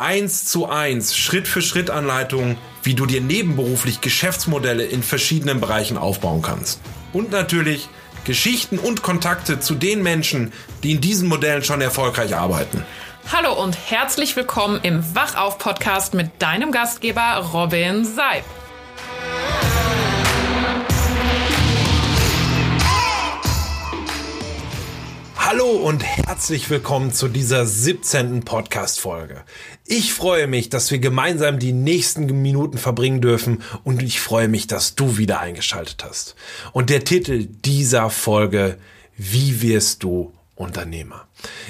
Eins zu eins, Schritt für Schritt Anleitungen, wie du dir nebenberuflich Geschäftsmodelle in verschiedenen Bereichen aufbauen kannst. Und natürlich Geschichten und Kontakte zu den Menschen, die in diesen Modellen schon erfolgreich arbeiten. Hallo und herzlich willkommen im Wachauf-Podcast mit deinem Gastgeber Robin Seib. Hallo und herzlich willkommen zu dieser 17. Podcast-Folge. Ich freue mich, dass wir gemeinsam die nächsten Minuten verbringen dürfen und ich freue mich, dass du wieder eingeschaltet hast. Und der Titel dieser Folge, wie wirst du Unternehmer?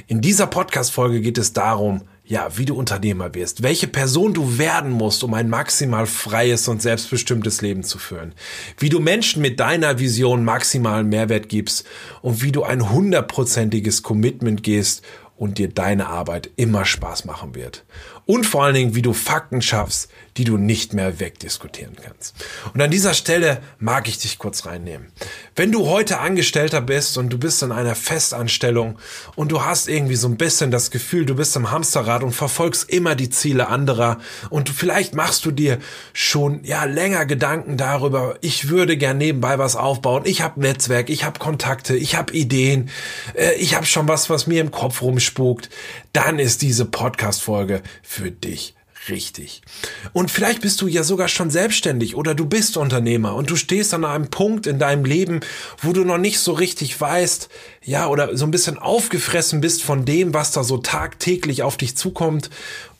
In dieser Podcast-Folge geht es darum, ja, wie du Unternehmer wirst, welche Person du werden musst, um ein maximal freies und selbstbestimmtes Leben zu führen, wie du Menschen mit deiner Vision maximalen Mehrwert gibst und wie du ein hundertprozentiges Commitment gehst und dir deine Arbeit immer Spaß machen wird. Und vor allen Dingen, wie du Fakten schaffst, die du nicht mehr wegdiskutieren kannst. Und an dieser Stelle mag ich dich kurz reinnehmen. Wenn du heute Angestellter bist und du bist in einer Festanstellung und du hast irgendwie so ein bisschen das Gefühl, du bist im Hamsterrad und verfolgst immer die Ziele anderer und vielleicht machst du dir schon ja länger Gedanken darüber, ich würde gern nebenbei was aufbauen, ich habe Netzwerk, ich habe Kontakte, ich habe Ideen, äh, ich habe schon was, was mir im Kopf rumspukt, dann ist diese Podcast Folge für dich richtig. Und vielleicht bist du ja sogar schon selbstständig oder du bist Unternehmer und du stehst an einem Punkt in deinem Leben, wo du noch nicht so richtig weißt, ja, oder so ein bisschen aufgefressen bist von dem, was da so tagtäglich auf dich zukommt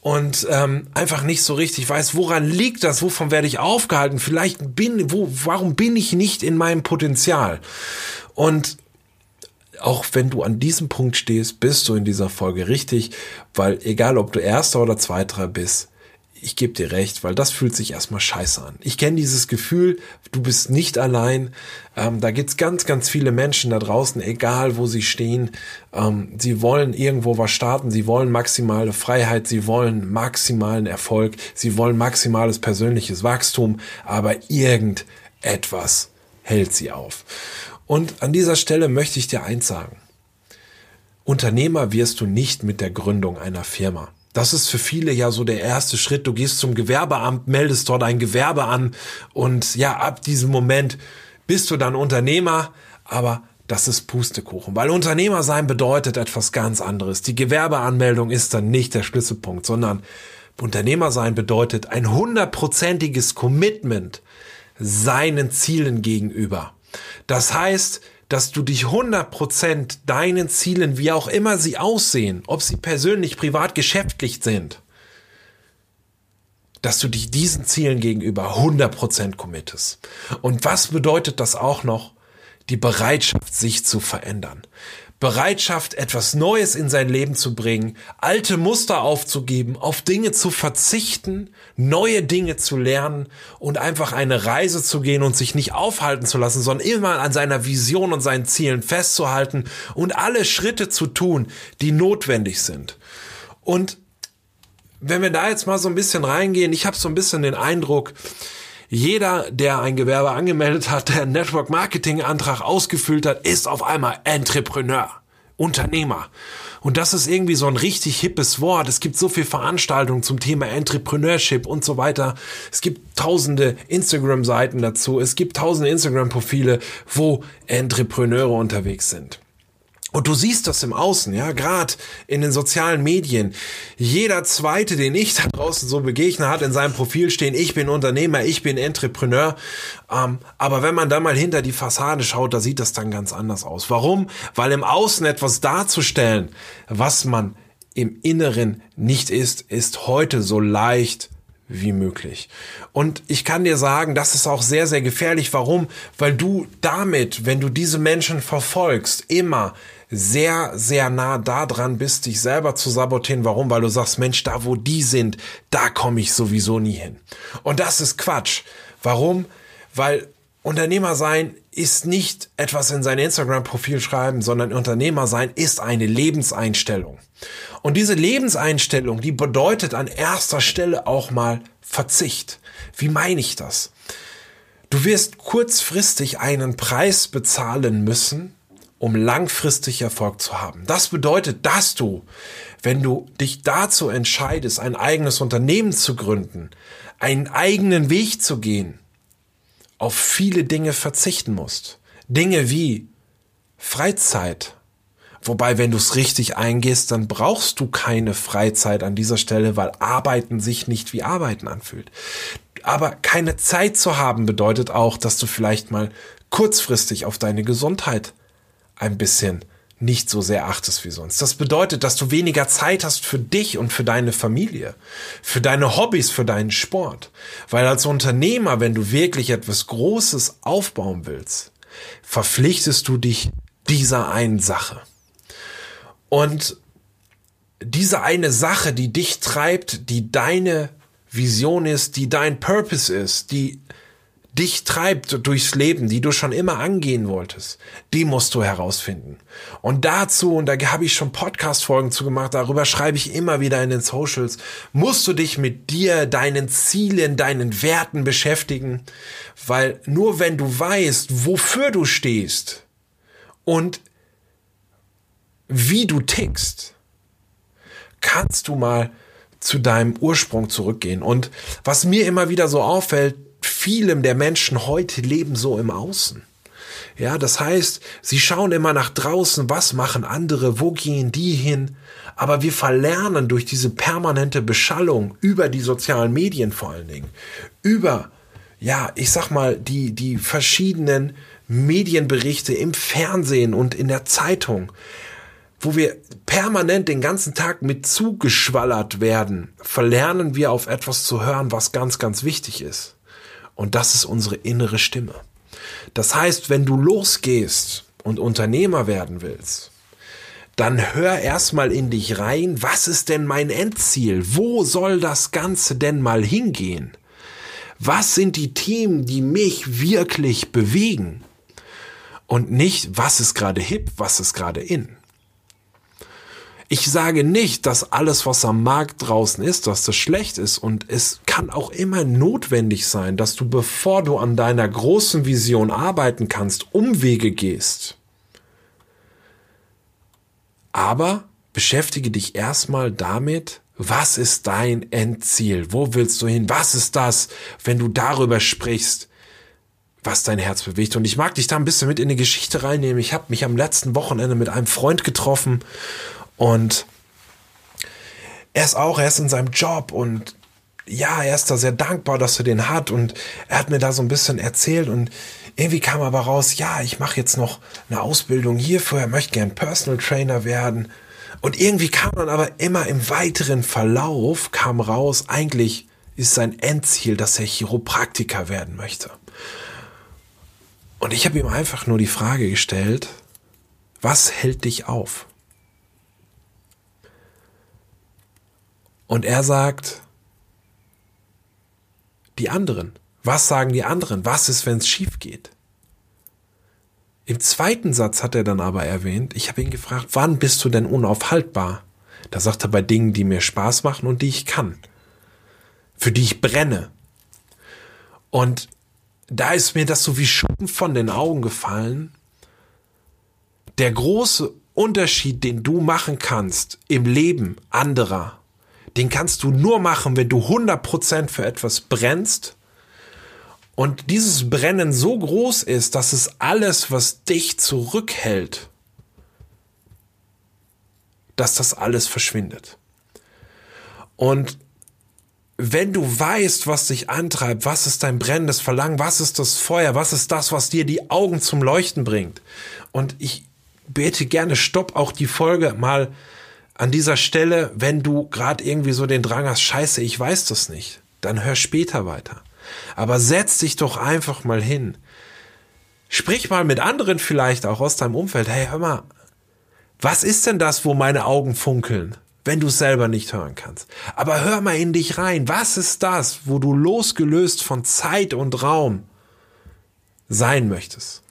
und ähm, einfach nicht so richtig weiß, woran liegt das, wovon werde ich aufgehalten, vielleicht bin, wo, warum bin ich nicht in meinem Potenzial? Und auch wenn du an diesem Punkt stehst, bist du in dieser Folge richtig, weil egal ob du erster oder zweiter bist, ich gebe dir recht, weil das fühlt sich erstmal scheiße an. Ich kenne dieses Gefühl, du bist nicht allein. Ähm, da gibt's ganz, ganz viele Menschen da draußen, egal wo sie stehen. Ähm, sie wollen irgendwo was starten, sie wollen maximale Freiheit, sie wollen maximalen Erfolg, sie wollen maximales persönliches Wachstum, aber irgendetwas hält sie auf. Und an dieser Stelle möchte ich dir eins sagen. Unternehmer wirst du nicht mit der Gründung einer Firma. Das ist für viele ja so der erste Schritt. Du gehst zum Gewerbeamt, meldest dort ein Gewerbe an und ja, ab diesem Moment bist du dann Unternehmer, aber das ist Pustekuchen, weil Unternehmer sein bedeutet etwas ganz anderes. Die Gewerbeanmeldung ist dann nicht der Schlüsselpunkt, sondern Unternehmer sein bedeutet ein hundertprozentiges Commitment seinen Zielen gegenüber. Das heißt, dass du dich 100% deinen Zielen, wie auch immer sie aussehen, ob sie persönlich, privat, geschäftlich sind, dass du dich diesen Zielen gegenüber 100% committest. Und was bedeutet das auch noch? Die Bereitschaft, sich zu verändern. Bereitschaft, etwas Neues in sein Leben zu bringen, alte Muster aufzugeben, auf Dinge zu verzichten, neue Dinge zu lernen und einfach eine Reise zu gehen und sich nicht aufhalten zu lassen, sondern immer an seiner Vision und seinen Zielen festzuhalten und alle Schritte zu tun, die notwendig sind. Und wenn wir da jetzt mal so ein bisschen reingehen, ich habe so ein bisschen den Eindruck, jeder, der ein Gewerbe angemeldet hat, der einen Network Marketing Antrag ausgefüllt hat, ist auf einmal Entrepreneur, Unternehmer. Und das ist irgendwie so ein richtig hippes Wort. Es gibt so viel Veranstaltungen zum Thema Entrepreneurship und so weiter. Es gibt tausende Instagram-Seiten dazu. Es gibt tausende Instagram-Profile, wo Entrepreneure unterwegs sind. Und du siehst das im Außen, ja, gerade in den sozialen Medien. Jeder zweite, den ich da draußen so begegne, hat in seinem Profil stehen, ich bin Unternehmer, ich bin Entrepreneur. Ähm, aber wenn man dann mal hinter die Fassade schaut, da sieht das dann ganz anders aus. Warum? Weil im Außen etwas darzustellen, was man im Inneren nicht ist, ist heute so leicht wie möglich. Und ich kann dir sagen, das ist auch sehr, sehr gefährlich. Warum? Weil du damit, wenn du diese Menschen verfolgst, immer sehr, sehr nah da dran bist, dich selber zu sabotieren. Warum? Weil du sagst, Mensch, da wo die sind, da komme ich sowieso nie hin. Und das ist Quatsch. Warum? Weil Unternehmer sein ist nicht etwas in sein Instagram-Profil schreiben, sondern Unternehmer sein ist eine Lebenseinstellung. Und diese Lebenseinstellung, die bedeutet an erster Stelle auch mal Verzicht. Wie meine ich das? Du wirst kurzfristig einen Preis bezahlen müssen, um langfristig Erfolg zu haben. Das bedeutet, dass du, wenn du dich dazu entscheidest, ein eigenes Unternehmen zu gründen, einen eigenen Weg zu gehen, auf viele Dinge verzichten musst. Dinge wie Freizeit. Wobei, wenn du es richtig eingehst, dann brauchst du keine Freizeit an dieser Stelle, weil Arbeiten sich nicht wie Arbeiten anfühlt. Aber keine Zeit zu haben bedeutet auch, dass du vielleicht mal kurzfristig auf deine Gesundheit ein bisschen nicht so sehr achtest wie sonst. Das bedeutet, dass du weniger Zeit hast für dich und für deine Familie, für deine Hobbys, für deinen Sport. Weil als Unternehmer, wenn du wirklich etwas Großes aufbauen willst, verpflichtest du dich dieser einen Sache. Und diese eine Sache, die dich treibt, die deine Vision ist, die dein Purpose ist, die dich treibt durchs Leben, die du schon immer angehen wolltest, die musst du herausfinden. Und dazu, und da habe ich schon Podcast-Folgen zu gemacht, darüber schreibe ich immer wieder in den Socials, musst du dich mit dir, deinen Zielen, deinen Werten beschäftigen, weil nur wenn du weißt, wofür du stehst und wie du tickst, kannst du mal zu deinem Ursprung zurückgehen. Und was mir immer wieder so auffällt, vielem der Menschen heute leben so im Außen. Ja, das heißt, sie schauen immer nach draußen, was machen andere, wo gehen die hin? Aber wir verlernen durch diese permanente Beschallung über die sozialen Medien vor allen Dingen, über, ja, ich sag mal, die, die verschiedenen Medienberichte im Fernsehen und in der Zeitung, wo wir permanent den ganzen Tag mit zugeschwallert werden, verlernen wir auf etwas zu hören, was ganz, ganz wichtig ist. Und das ist unsere innere Stimme. Das heißt, wenn du losgehst und Unternehmer werden willst, dann hör erstmal in dich rein, was ist denn mein Endziel? Wo soll das Ganze denn mal hingehen? Was sind die Themen, die mich wirklich bewegen? Und nicht, was ist gerade hip, was ist gerade in. Ich sage nicht, dass alles, was am Markt draußen ist, dass das schlecht ist. Und es kann auch immer notwendig sein, dass du, bevor du an deiner großen Vision arbeiten kannst, Umwege gehst. Aber beschäftige dich erstmal damit, was ist dein Endziel? Wo willst du hin? Was ist das, wenn du darüber sprichst, was dein Herz bewegt? Und ich mag dich da ein bisschen mit in die Geschichte reinnehmen. Ich habe mich am letzten Wochenende mit einem Freund getroffen und er ist auch, er ist in seinem Job und ja, er ist da sehr dankbar, dass er den hat und er hat mir da so ein bisschen erzählt und irgendwie kam aber raus, ja, ich mache jetzt noch eine Ausbildung hierfür, er möchte gern Personal Trainer werden und irgendwie kam dann aber immer im weiteren Verlauf kam raus, eigentlich ist sein Endziel, dass er Chiropraktiker werden möchte. Und ich habe ihm einfach nur die Frage gestellt, was hält dich auf? Und er sagt, die anderen. Was sagen die anderen? Was ist, wenn es schief geht? Im zweiten Satz hat er dann aber erwähnt, ich habe ihn gefragt, wann bist du denn unaufhaltbar? Da sagt er bei Dingen, die mir Spaß machen und die ich kann. Für die ich brenne. Und da ist mir das so wie Schuppen von den Augen gefallen. Der große Unterschied, den du machen kannst im Leben anderer den kannst du nur machen, wenn du 100% für etwas brennst und dieses Brennen so groß ist, dass es alles, was dich zurückhält, dass das alles verschwindet. Und wenn du weißt, was dich antreibt, was ist dein brennendes Verlangen, was ist das Feuer, was ist das, was dir die Augen zum Leuchten bringt. Und ich bete gerne, stopp auch die Folge mal an dieser Stelle, wenn du gerade irgendwie so den Drang hast, scheiße, ich weiß das nicht, dann hör später weiter. Aber setz dich doch einfach mal hin. Sprich mal mit anderen vielleicht auch aus deinem Umfeld. Hey, hör mal, was ist denn das, wo meine Augen funkeln, wenn du es selber nicht hören kannst? Aber hör mal in dich rein. Was ist das, wo du losgelöst von Zeit und Raum sein möchtest.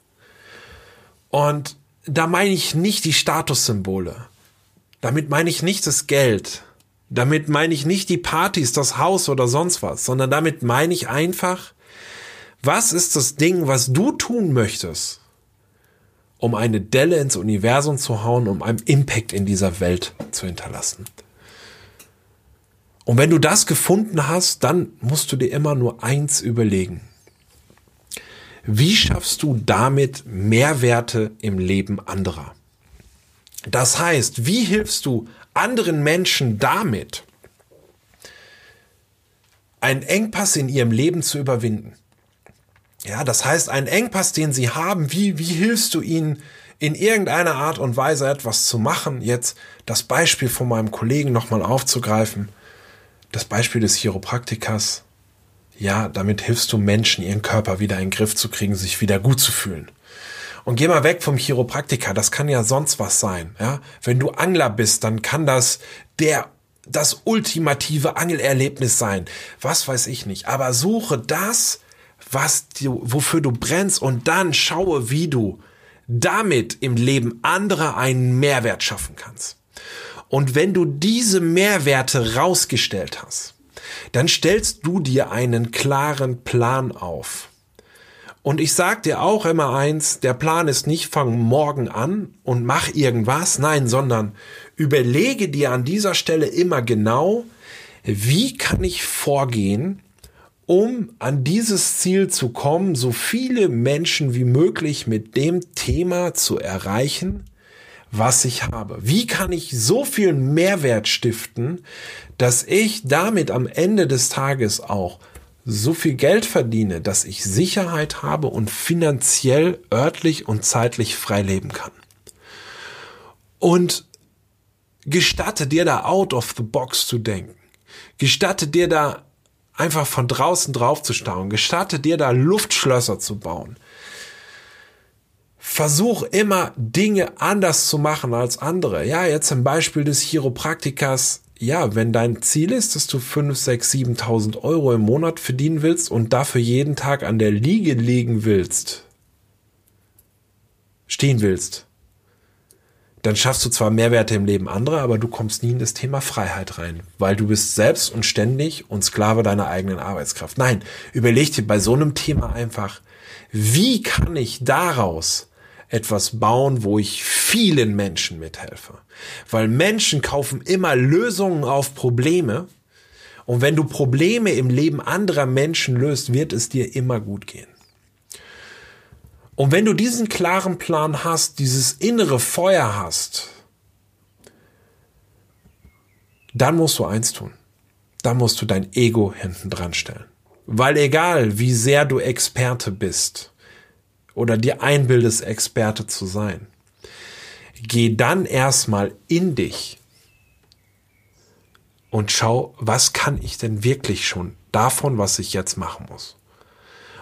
Und da meine ich nicht die Statussymbole. Damit meine ich nicht das Geld. Damit meine ich nicht die Partys, das Haus oder sonst was, sondern damit meine ich einfach, was ist das Ding, was du tun möchtest, um eine Delle ins Universum zu hauen, um einen Impact in dieser Welt zu hinterlassen. Und wenn du das gefunden hast, dann musst du dir immer nur eins überlegen. Wie schaffst du damit Mehrwerte im Leben anderer? Das heißt, wie hilfst du anderen Menschen damit, einen Engpass in ihrem Leben zu überwinden? Ja, das heißt, einen Engpass, den sie haben, wie, wie hilfst du ihnen in irgendeiner Art und Weise etwas zu machen? Jetzt das Beispiel von meinem Kollegen nochmal aufzugreifen. Das Beispiel des Chiropraktikers ja, damit hilfst du Menschen, ihren Körper wieder in den Griff zu kriegen, sich wieder gut zu fühlen. Und geh mal weg vom Chiropraktiker, das kann ja sonst was sein, ja. Wenn du Angler bist, dann kann das der, das ultimative Angelerlebnis sein. Was weiß ich nicht. Aber suche das, was du, wofür du brennst und dann schaue, wie du damit im Leben anderer einen Mehrwert schaffen kannst. Und wenn du diese Mehrwerte rausgestellt hast, dann stellst du dir einen klaren Plan auf. Und ich sag dir auch immer eins, der Plan ist nicht fang morgen an und mach irgendwas, nein, sondern überlege dir an dieser Stelle immer genau, wie kann ich vorgehen, um an dieses Ziel zu kommen, so viele Menschen wie möglich mit dem Thema zu erreichen, was ich habe? Wie kann ich so viel Mehrwert stiften, dass ich damit am Ende des Tages auch so viel Geld verdiene, dass ich Sicherheit habe und finanziell, örtlich und zeitlich frei leben kann? Und gestatte dir da out of the box zu denken. Gestatte dir da einfach von draußen drauf zu stauen. Gestatte dir da Luftschlösser zu bauen versuch immer Dinge anders zu machen als andere. Ja, jetzt im Beispiel des Chiropraktikers. Ja, wenn dein Ziel ist, dass du 5, 6, 7.000 Euro im Monat verdienen willst und dafür jeden Tag an der Liege liegen willst, stehen willst, dann schaffst du zwar Mehrwerte im Leben anderer, aber du kommst nie in das Thema Freiheit rein, weil du bist selbst und ständig und Sklave deiner eigenen Arbeitskraft. Nein, überleg dir bei so einem Thema einfach, wie kann ich daraus etwas bauen, wo ich vielen Menschen mithelfe. Weil Menschen kaufen immer Lösungen auf Probleme. Und wenn du Probleme im Leben anderer Menschen löst, wird es dir immer gut gehen. Und wenn du diesen klaren Plan hast, dieses innere Feuer hast, dann musst du eins tun. Dann musst du dein Ego hinten dran stellen. Weil egal, wie sehr du Experte bist, oder dir einbildest, Experte zu sein. Geh dann erstmal in dich und schau, was kann ich denn wirklich schon davon, was ich jetzt machen muss.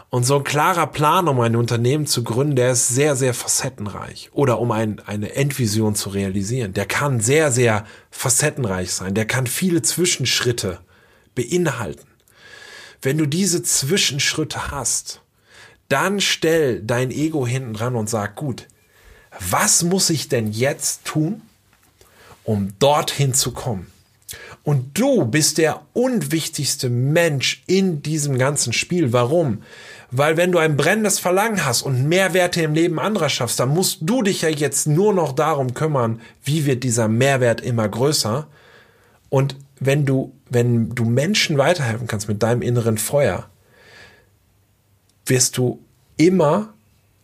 Und so ein klarer Plan, um ein Unternehmen zu gründen, der ist sehr, sehr facettenreich. Oder um ein, eine Endvision zu realisieren. Der kann sehr, sehr facettenreich sein. Der kann viele Zwischenschritte beinhalten. Wenn du diese Zwischenschritte hast, dann stell dein Ego hinten dran und sag, gut, was muss ich denn jetzt tun, um dorthin zu kommen? Und du bist der unwichtigste Mensch in diesem ganzen Spiel. Warum? Weil wenn du ein brennendes Verlangen hast und Mehrwerte im Leben anderer schaffst, dann musst du dich ja jetzt nur noch darum kümmern, wie wird dieser Mehrwert immer größer. Und wenn du, wenn du Menschen weiterhelfen kannst mit deinem inneren Feuer, wirst du immer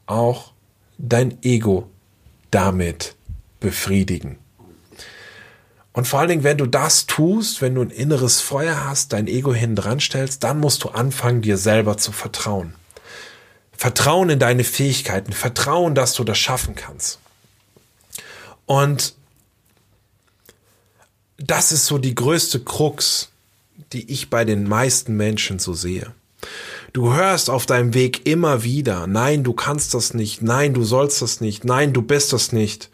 auch dein Ego damit befriedigen. Und vor allen Dingen, wenn du das tust, wenn du ein inneres Feuer hast, dein Ego hin dran stellst, dann musst du anfangen, dir selber zu vertrauen. Vertrauen in deine Fähigkeiten, Vertrauen, dass du das schaffen kannst. Und das ist so die größte Krux, die ich bei den meisten Menschen so sehe. Du hörst auf deinem Weg immer wieder, nein, du kannst das nicht, nein, du sollst das nicht, nein, du bist das nicht.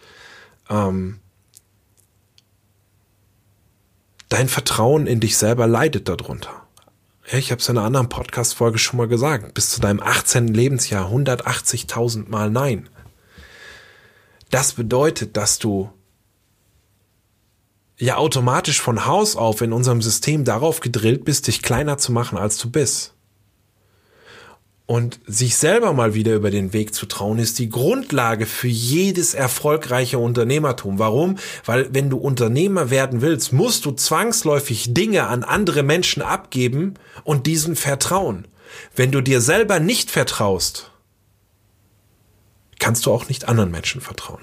Ähm, dein Vertrauen in dich selber leidet darunter. ich habe es in einer anderen Podcast-Folge schon mal gesagt, bis zu deinem 18. Lebensjahr 180.000 Mal Nein. Das bedeutet, dass du ja automatisch von Haus auf in unserem System darauf gedrillt bist, dich kleiner zu machen, als du bist. Und sich selber mal wieder über den Weg zu trauen, ist die Grundlage für jedes erfolgreiche Unternehmertum. Warum? Weil wenn du Unternehmer werden willst, musst du zwangsläufig Dinge an andere Menschen abgeben und diesen vertrauen. Wenn du dir selber nicht vertraust, kannst du auch nicht anderen Menschen vertrauen.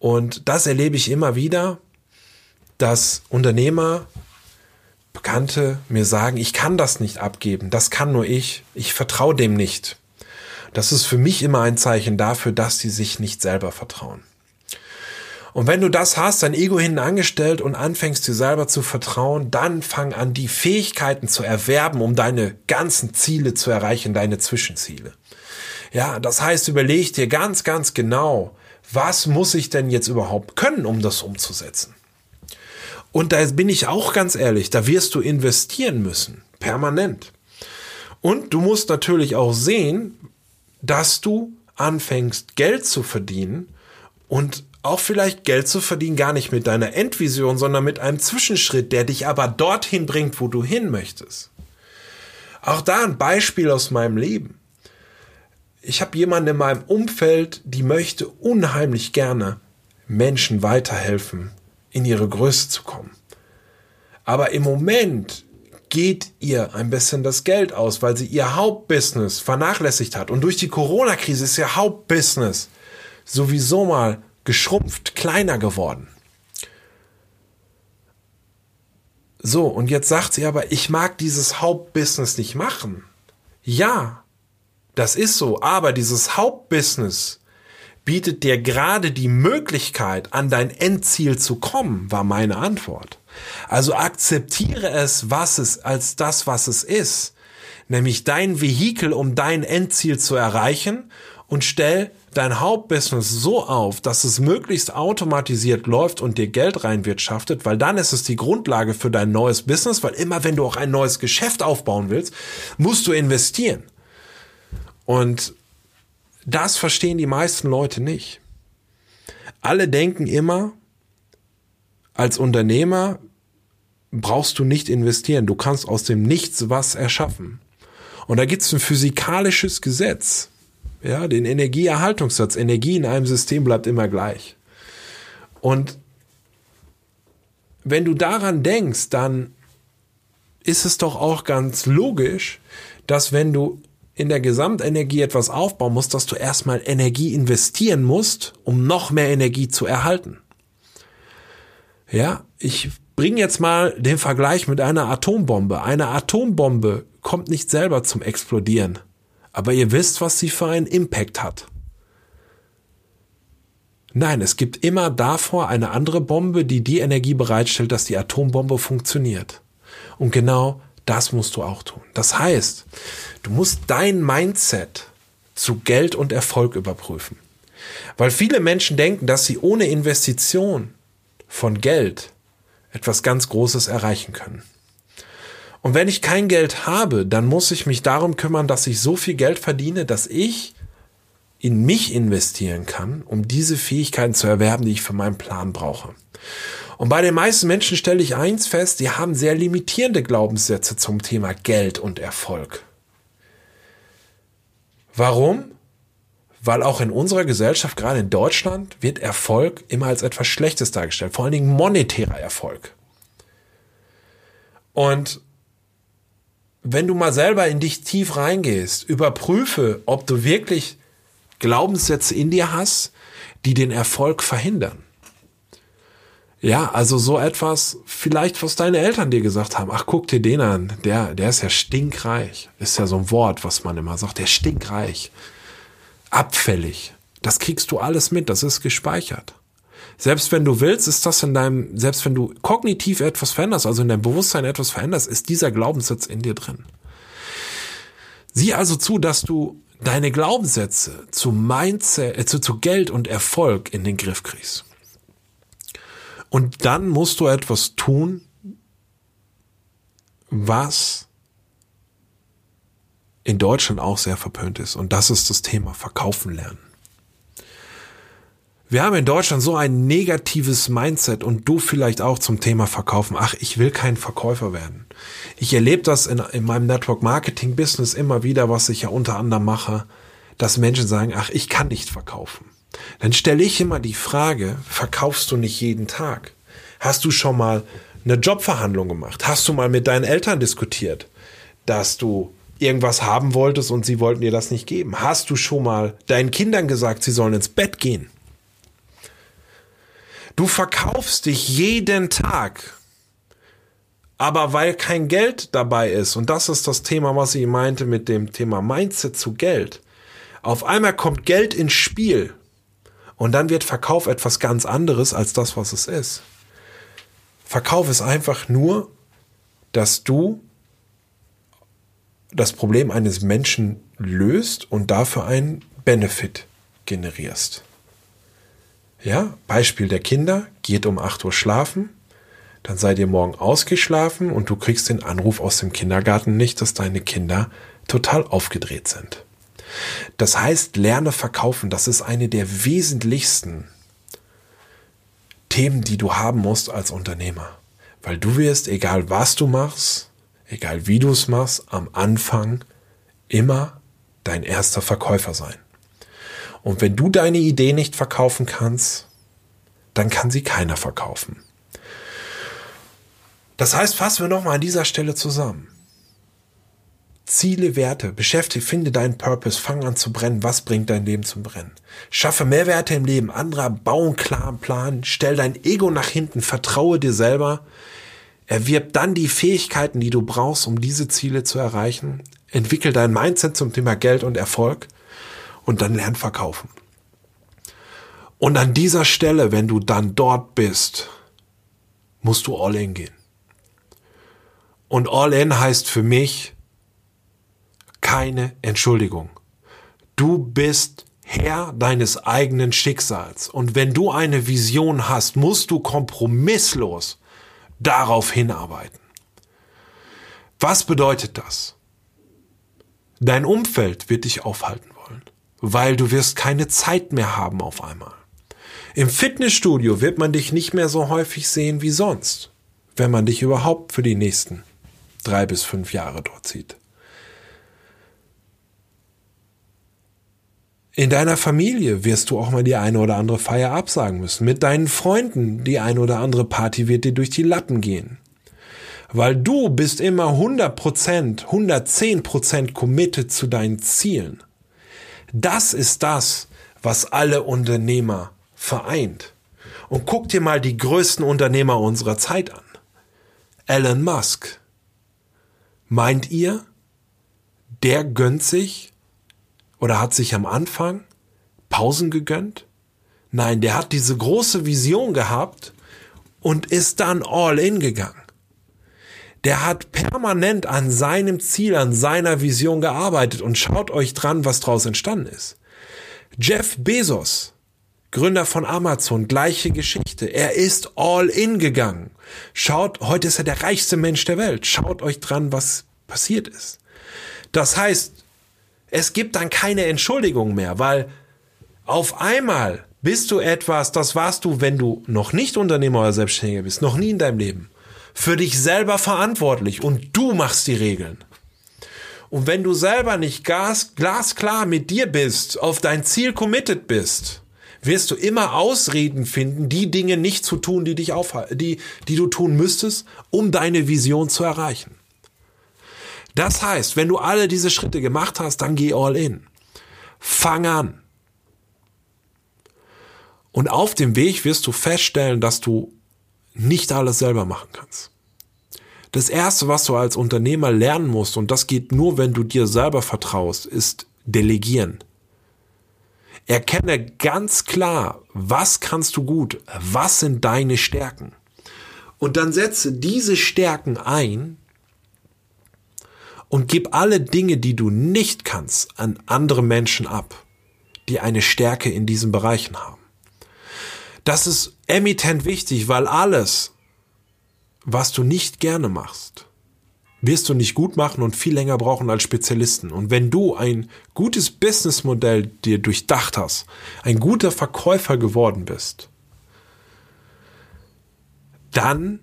Und das erlebe ich immer wieder, dass Unternehmer, Bekannte mir sagen, ich kann das nicht abgeben, das kann nur ich, ich vertraue dem nicht. Das ist für mich immer ein Zeichen dafür, dass sie sich nicht selber vertrauen. Und wenn du das hast, dein Ego hinten angestellt und anfängst dir selber zu vertrauen, dann fang an, die Fähigkeiten zu erwerben, um deine ganzen Ziele zu erreichen, deine Zwischenziele. Ja, das heißt, überleg dir ganz, ganz genau, was muss ich denn jetzt überhaupt können, um das umzusetzen? Und da bin ich auch ganz ehrlich, da wirst du investieren müssen, permanent. Und du musst natürlich auch sehen, dass du anfängst, Geld zu verdienen und auch vielleicht Geld zu verdienen, gar nicht mit deiner Endvision, sondern mit einem Zwischenschritt, der dich aber dorthin bringt, wo du hin möchtest. Auch da ein Beispiel aus meinem Leben ich habe jemanden in meinem Umfeld, die möchte unheimlich gerne Menschen weiterhelfen, in ihre Größe zu kommen. Aber im Moment geht ihr ein bisschen das Geld aus, weil sie ihr Hauptbusiness vernachlässigt hat. Und durch die Corona-Krise ist ihr Hauptbusiness sowieso mal geschrumpft, kleiner geworden. So, und jetzt sagt sie aber, ich mag dieses Hauptbusiness nicht machen. Ja, das ist so, aber dieses Hauptbusiness bietet dir gerade die Möglichkeit, an dein Endziel zu kommen, war meine Antwort. Also akzeptiere es, was es als das, was es ist, nämlich dein Vehikel, um dein Endziel zu erreichen und stell dein Hauptbusiness so auf, dass es möglichst automatisiert läuft und dir Geld reinwirtschaftet, weil dann ist es die Grundlage für dein neues Business, weil immer wenn du auch ein neues Geschäft aufbauen willst, musst du investieren. Und das verstehen die meisten Leute nicht. Alle denken immer, als Unternehmer brauchst du nicht investieren. Du kannst aus dem Nichts was erschaffen. Und da gibt es ein physikalisches Gesetz. Ja, den Energieerhaltungssatz. Energie in einem System bleibt immer gleich. Und wenn du daran denkst, dann ist es doch auch ganz logisch, dass wenn du in der Gesamtenergie etwas aufbauen musst, dass du erstmal Energie investieren musst, um noch mehr Energie zu erhalten. Ja, ich bringe jetzt mal den Vergleich mit einer Atombombe. Eine Atombombe kommt nicht selber zum Explodieren, aber ihr wisst, was sie für einen Impact hat. Nein, es gibt immer davor eine andere Bombe, die die Energie bereitstellt, dass die Atombombe funktioniert. Und genau das musst du auch tun. Das heißt, du musst dein Mindset zu Geld und Erfolg überprüfen. Weil viele Menschen denken, dass sie ohne Investition von Geld etwas ganz Großes erreichen können. Und wenn ich kein Geld habe, dann muss ich mich darum kümmern, dass ich so viel Geld verdiene, dass ich in mich investieren kann, um diese Fähigkeiten zu erwerben, die ich für meinen Plan brauche. Und bei den meisten Menschen stelle ich eins fest, die haben sehr limitierende Glaubenssätze zum Thema Geld und Erfolg. Warum? Weil auch in unserer Gesellschaft, gerade in Deutschland, wird Erfolg immer als etwas Schlechtes dargestellt, vor allen Dingen monetärer Erfolg. Und wenn du mal selber in dich tief reingehst, überprüfe, ob du wirklich Glaubenssätze in dir hast, die den Erfolg verhindern. Ja, also so etwas, vielleicht was deine Eltern dir gesagt haben. Ach, guck dir den an. Der, der ist ja stinkreich. Ist ja so ein Wort, was man immer sagt. Der stinkreich. Abfällig. Das kriegst du alles mit. Das ist gespeichert. Selbst wenn du willst, ist das in deinem, selbst wenn du kognitiv etwas veränderst, also in deinem Bewusstsein etwas veränderst, ist dieser Glaubenssatz in dir drin. Sieh also zu, dass du deine Glaubenssätze zu Mindset, äh, zu, zu Geld und Erfolg in den Griff kriegst. Und dann musst du etwas tun, was in Deutschland auch sehr verpönt ist. Und das ist das Thema Verkaufen lernen. Wir haben in Deutschland so ein negatives Mindset und du vielleicht auch zum Thema Verkaufen. Ach, ich will kein Verkäufer werden. Ich erlebe das in, in meinem Network Marketing Business immer wieder, was ich ja unter anderem mache, dass Menschen sagen, ach, ich kann nicht verkaufen. Dann stelle ich immer die Frage, verkaufst du nicht jeden Tag? Hast du schon mal eine Jobverhandlung gemacht? Hast du mal mit deinen Eltern diskutiert, dass du irgendwas haben wolltest und sie wollten dir das nicht geben? Hast du schon mal deinen Kindern gesagt, sie sollen ins Bett gehen? Du verkaufst dich jeden Tag. Aber weil kein Geld dabei ist, und das ist das Thema, was ich meinte mit dem Thema Mindset zu Geld, auf einmal kommt Geld ins Spiel und dann wird Verkauf etwas ganz anderes als das, was es ist. Verkauf ist einfach nur, dass du das Problem eines Menschen löst und dafür einen Benefit generierst. Ja, Beispiel der Kinder, geht um 8 Uhr schlafen, dann seid ihr morgen ausgeschlafen und du kriegst den Anruf aus dem Kindergarten nicht, dass deine Kinder total aufgedreht sind. Das heißt, lerne verkaufen, das ist eine der wesentlichsten Themen, die du haben musst als Unternehmer. Weil du wirst, egal was du machst, egal wie du es machst, am Anfang immer dein erster Verkäufer sein. Und wenn du deine Idee nicht verkaufen kannst, dann kann sie keiner verkaufen. Das heißt, fassen wir nochmal an dieser Stelle zusammen. Ziele, Werte, beschäftige, finde deinen Purpose, fang an zu brennen. Was bringt dein Leben zum Brennen? Schaffe Mehrwerte im Leben anderer, bau einen klaren Plan, stell dein Ego nach hinten, vertraue dir selber, erwirb dann die Fähigkeiten, die du brauchst, um diese Ziele zu erreichen, entwickel dein Mindset zum Thema Geld und Erfolg und dann lern verkaufen. Und an dieser Stelle, wenn du dann dort bist, musst du all in gehen. Und all in heißt für mich keine Entschuldigung. Du bist Herr deines eigenen Schicksals. Und wenn du eine Vision hast, musst du kompromisslos darauf hinarbeiten. Was bedeutet das? Dein Umfeld wird dich aufhalten weil du wirst keine Zeit mehr haben auf einmal. Im Fitnessstudio wird man dich nicht mehr so häufig sehen wie sonst, wenn man dich überhaupt für die nächsten drei bis fünf Jahre dort sieht. In deiner Familie wirst du auch mal die eine oder andere Feier absagen müssen. Mit deinen Freunden die eine oder andere Party wird dir durch die Lappen gehen. Weil du bist immer 100%, 110% committed zu deinen Zielen. Das ist das, was alle Unternehmer vereint. Und guck dir mal die größten Unternehmer unserer Zeit an. Elon Musk. Meint ihr, der gönnt sich oder hat sich am Anfang Pausen gegönnt? Nein, der hat diese große Vision gehabt und ist dann all in gegangen der hat permanent an seinem Ziel, an seiner Vision gearbeitet und schaut euch dran, was draus entstanden ist. Jeff Bezos, Gründer von Amazon, gleiche Geschichte. Er ist all in gegangen. Schaut, heute ist er der reichste Mensch der Welt. Schaut euch dran, was passiert ist. Das heißt, es gibt dann keine Entschuldigung mehr, weil auf einmal bist du etwas, das warst du, wenn du noch nicht Unternehmer oder Selbstständiger bist, noch nie in deinem Leben für dich selber verantwortlich und du machst die Regeln. Und wenn du selber nicht gas, glasklar mit dir bist, auf dein Ziel committed bist, wirst du immer Ausreden finden, die Dinge nicht zu tun, die dich aufhalten, die, die du tun müsstest, um deine Vision zu erreichen. Das heißt, wenn du alle diese Schritte gemacht hast, dann geh all in. Fang an. Und auf dem Weg wirst du feststellen, dass du nicht alles selber machen kannst. Das erste, was du als Unternehmer lernen musst, und das geht nur, wenn du dir selber vertraust, ist delegieren. Erkenne ganz klar, was kannst du gut, was sind deine Stärken. Und dann setze diese Stärken ein und gib alle Dinge, die du nicht kannst, an andere Menschen ab, die eine Stärke in diesen Bereichen haben. Das ist emittent wichtig, weil alles, was du nicht gerne machst, wirst du nicht gut machen und viel länger brauchen als Spezialisten. Und wenn du ein gutes Businessmodell dir durchdacht hast, ein guter Verkäufer geworden bist, dann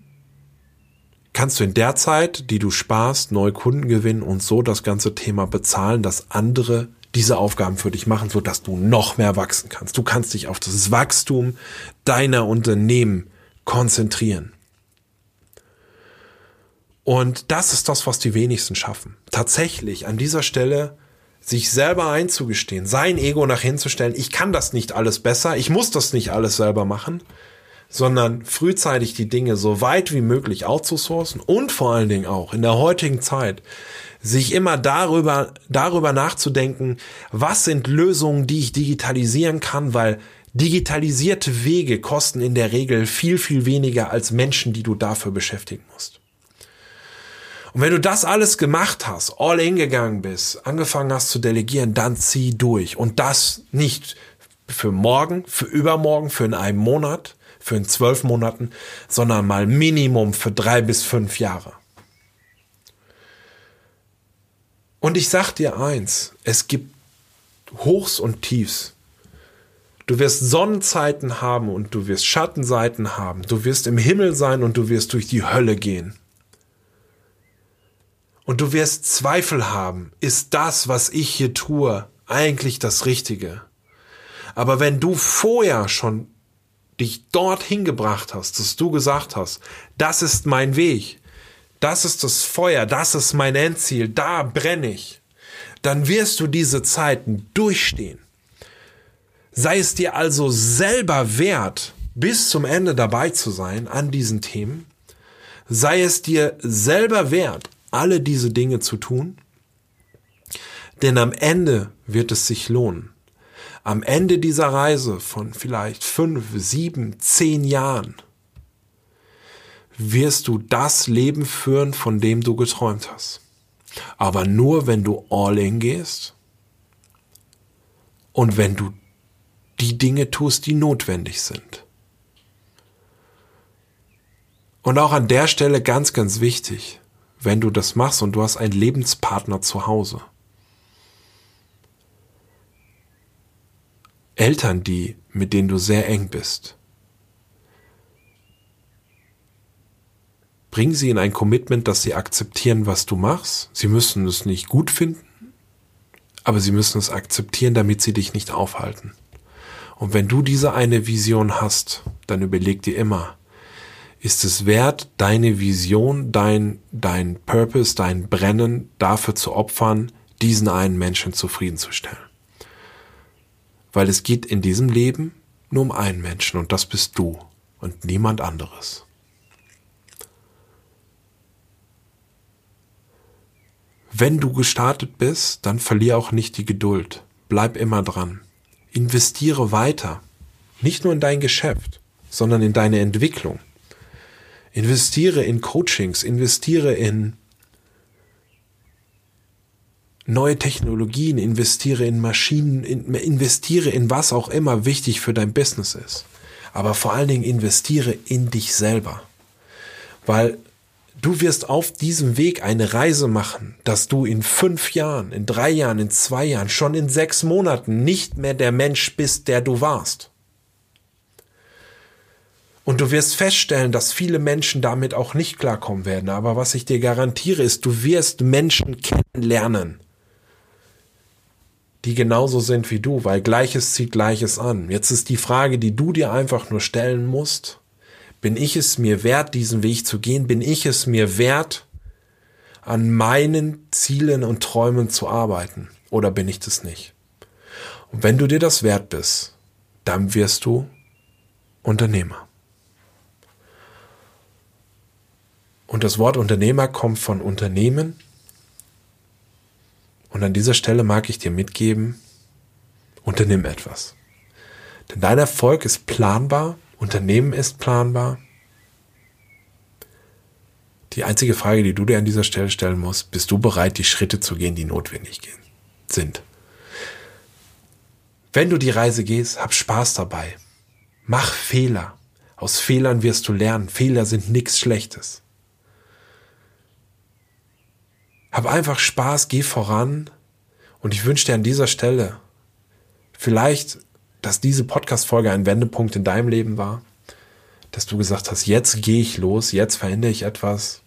kannst du in der Zeit, die du sparst, neue Kunden gewinnen und so das ganze Thema bezahlen, dass andere diese Aufgaben für dich machen, so dass du noch mehr wachsen kannst. Du kannst dich auf das Wachstum deiner Unternehmen konzentrieren. Und das ist das, was die wenigsten schaffen. Tatsächlich an dieser Stelle sich selber einzugestehen, sein Ego nach hinzustellen, ich kann das nicht alles besser, ich muss das nicht alles selber machen, sondern frühzeitig die Dinge so weit wie möglich outzusourcen und vor allen Dingen auch in der heutigen Zeit sich immer darüber, darüber nachzudenken, was sind Lösungen, die ich digitalisieren kann, weil digitalisierte Wege kosten in der Regel viel, viel weniger als Menschen, die du dafür beschäftigen musst. Und wenn du das alles gemacht hast, all in gegangen bist, angefangen hast zu delegieren, dann zieh durch. Und das nicht für morgen, für übermorgen, für in einem Monat, für in zwölf Monaten, sondern mal Minimum für drei bis fünf Jahre. Und ich sag dir eins, es gibt Hochs und Tiefs. Du wirst Sonnenzeiten haben und du wirst Schattenseiten haben. Du wirst im Himmel sein und du wirst durch die Hölle gehen und du wirst Zweifel haben, ist das, was ich hier tue, eigentlich das Richtige? Aber wenn du vorher schon dich dorthin gebracht hast, dass du gesagt hast, das ist mein Weg, das ist das Feuer, das ist mein Endziel, da brenne ich, dann wirst du diese Zeiten durchstehen. Sei es dir also selber wert, bis zum Ende dabei zu sein an diesen Themen, sei es dir selber wert, alle diese Dinge zu tun? Denn am Ende wird es sich lohnen. Am Ende dieser Reise von vielleicht fünf, sieben, zehn Jahren wirst du das Leben führen, von dem du geträumt hast. Aber nur, wenn du all in gehst und wenn du die Dinge tust, die notwendig sind. Und auch an der Stelle ganz, ganz wichtig wenn du das machst und du hast einen Lebenspartner zu Hause. Eltern, die, mit denen du sehr eng bist. Bring sie in ein Commitment, dass sie akzeptieren, was du machst. Sie müssen es nicht gut finden, aber sie müssen es akzeptieren, damit sie dich nicht aufhalten. Und wenn du diese eine Vision hast, dann überleg dir immer, ist es wert, deine Vision, dein, dein Purpose, dein Brennen dafür zu opfern, diesen einen Menschen zufriedenzustellen. Weil es geht in diesem Leben nur um einen Menschen und das bist du und niemand anderes. Wenn du gestartet bist, dann verlier auch nicht die Geduld. Bleib immer dran. Investiere weiter. Nicht nur in dein Geschäft, sondern in deine Entwicklung. Investiere in Coachings, investiere in neue Technologien, investiere in Maschinen, investiere in was auch immer wichtig für dein Business ist. Aber vor allen Dingen investiere in dich selber. Weil du wirst auf diesem Weg eine Reise machen, dass du in fünf Jahren, in drei Jahren, in zwei Jahren, schon in sechs Monaten nicht mehr der Mensch bist, der du warst. Und du wirst feststellen, dass viele Menschen damit auch nicht klarkommen werden. Aber was ich dir garantiere, ist, du wirst Menschen kennenlernen, die genauso sind wie du, weil Gleiches zieht Gleiches an. Jetzt ist die Frage, die du dir einfach nur stellen musst. Bin ich es mir wert, diesen Weg zu gehen? Bin ich es mir wert, an meinen Zielen und Träumen zu arbeiten? Oder bin ich das nicht? Und wenn du dir das wert bist, dann wirst du Unternehmer. Und das Wort Unternehmer kommt von Unternehmen. Und an dieser Stelle mag ich dir mitgeben, unternimm etwas. Denn dein Erfolg ist planbar, Unternehmen ist planbar. Die einzige Frage, die du dir an dieser Stelle stellen musst, bist du bereit, die Schritte zu gehen, die notwendig sind? Wenn du die Reise gehst, hab Spaß dabei. Mach Fehler. Aus Fehlern wirst du lernen. Fehler sind nichts Schlechtes. Hab einfach Spaß, geh voran. Und ich wünsche dir an dieser Stelle vielleicht, dass diese Podcast-Folge ein Wendepunkt in deinem Leben war. Dass du gesagt hast, jetzt gehe ich los, jetzt verändere ich etwas.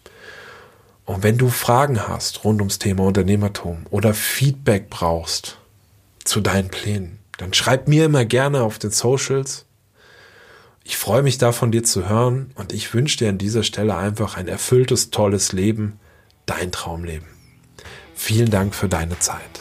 Und wenn du Fragen hast rund ums Thema Unternehmertum oder Feedback brauchst zu deinen Plänen, dann schreib mir immer gerne auf den Socials. Ich freue mich da von dir zu hören und ich wünsche dir an dieser Stelle einfach ein erfülltes, tolles Leben, dein Traumleben. Vielen Dank für deine Zeit.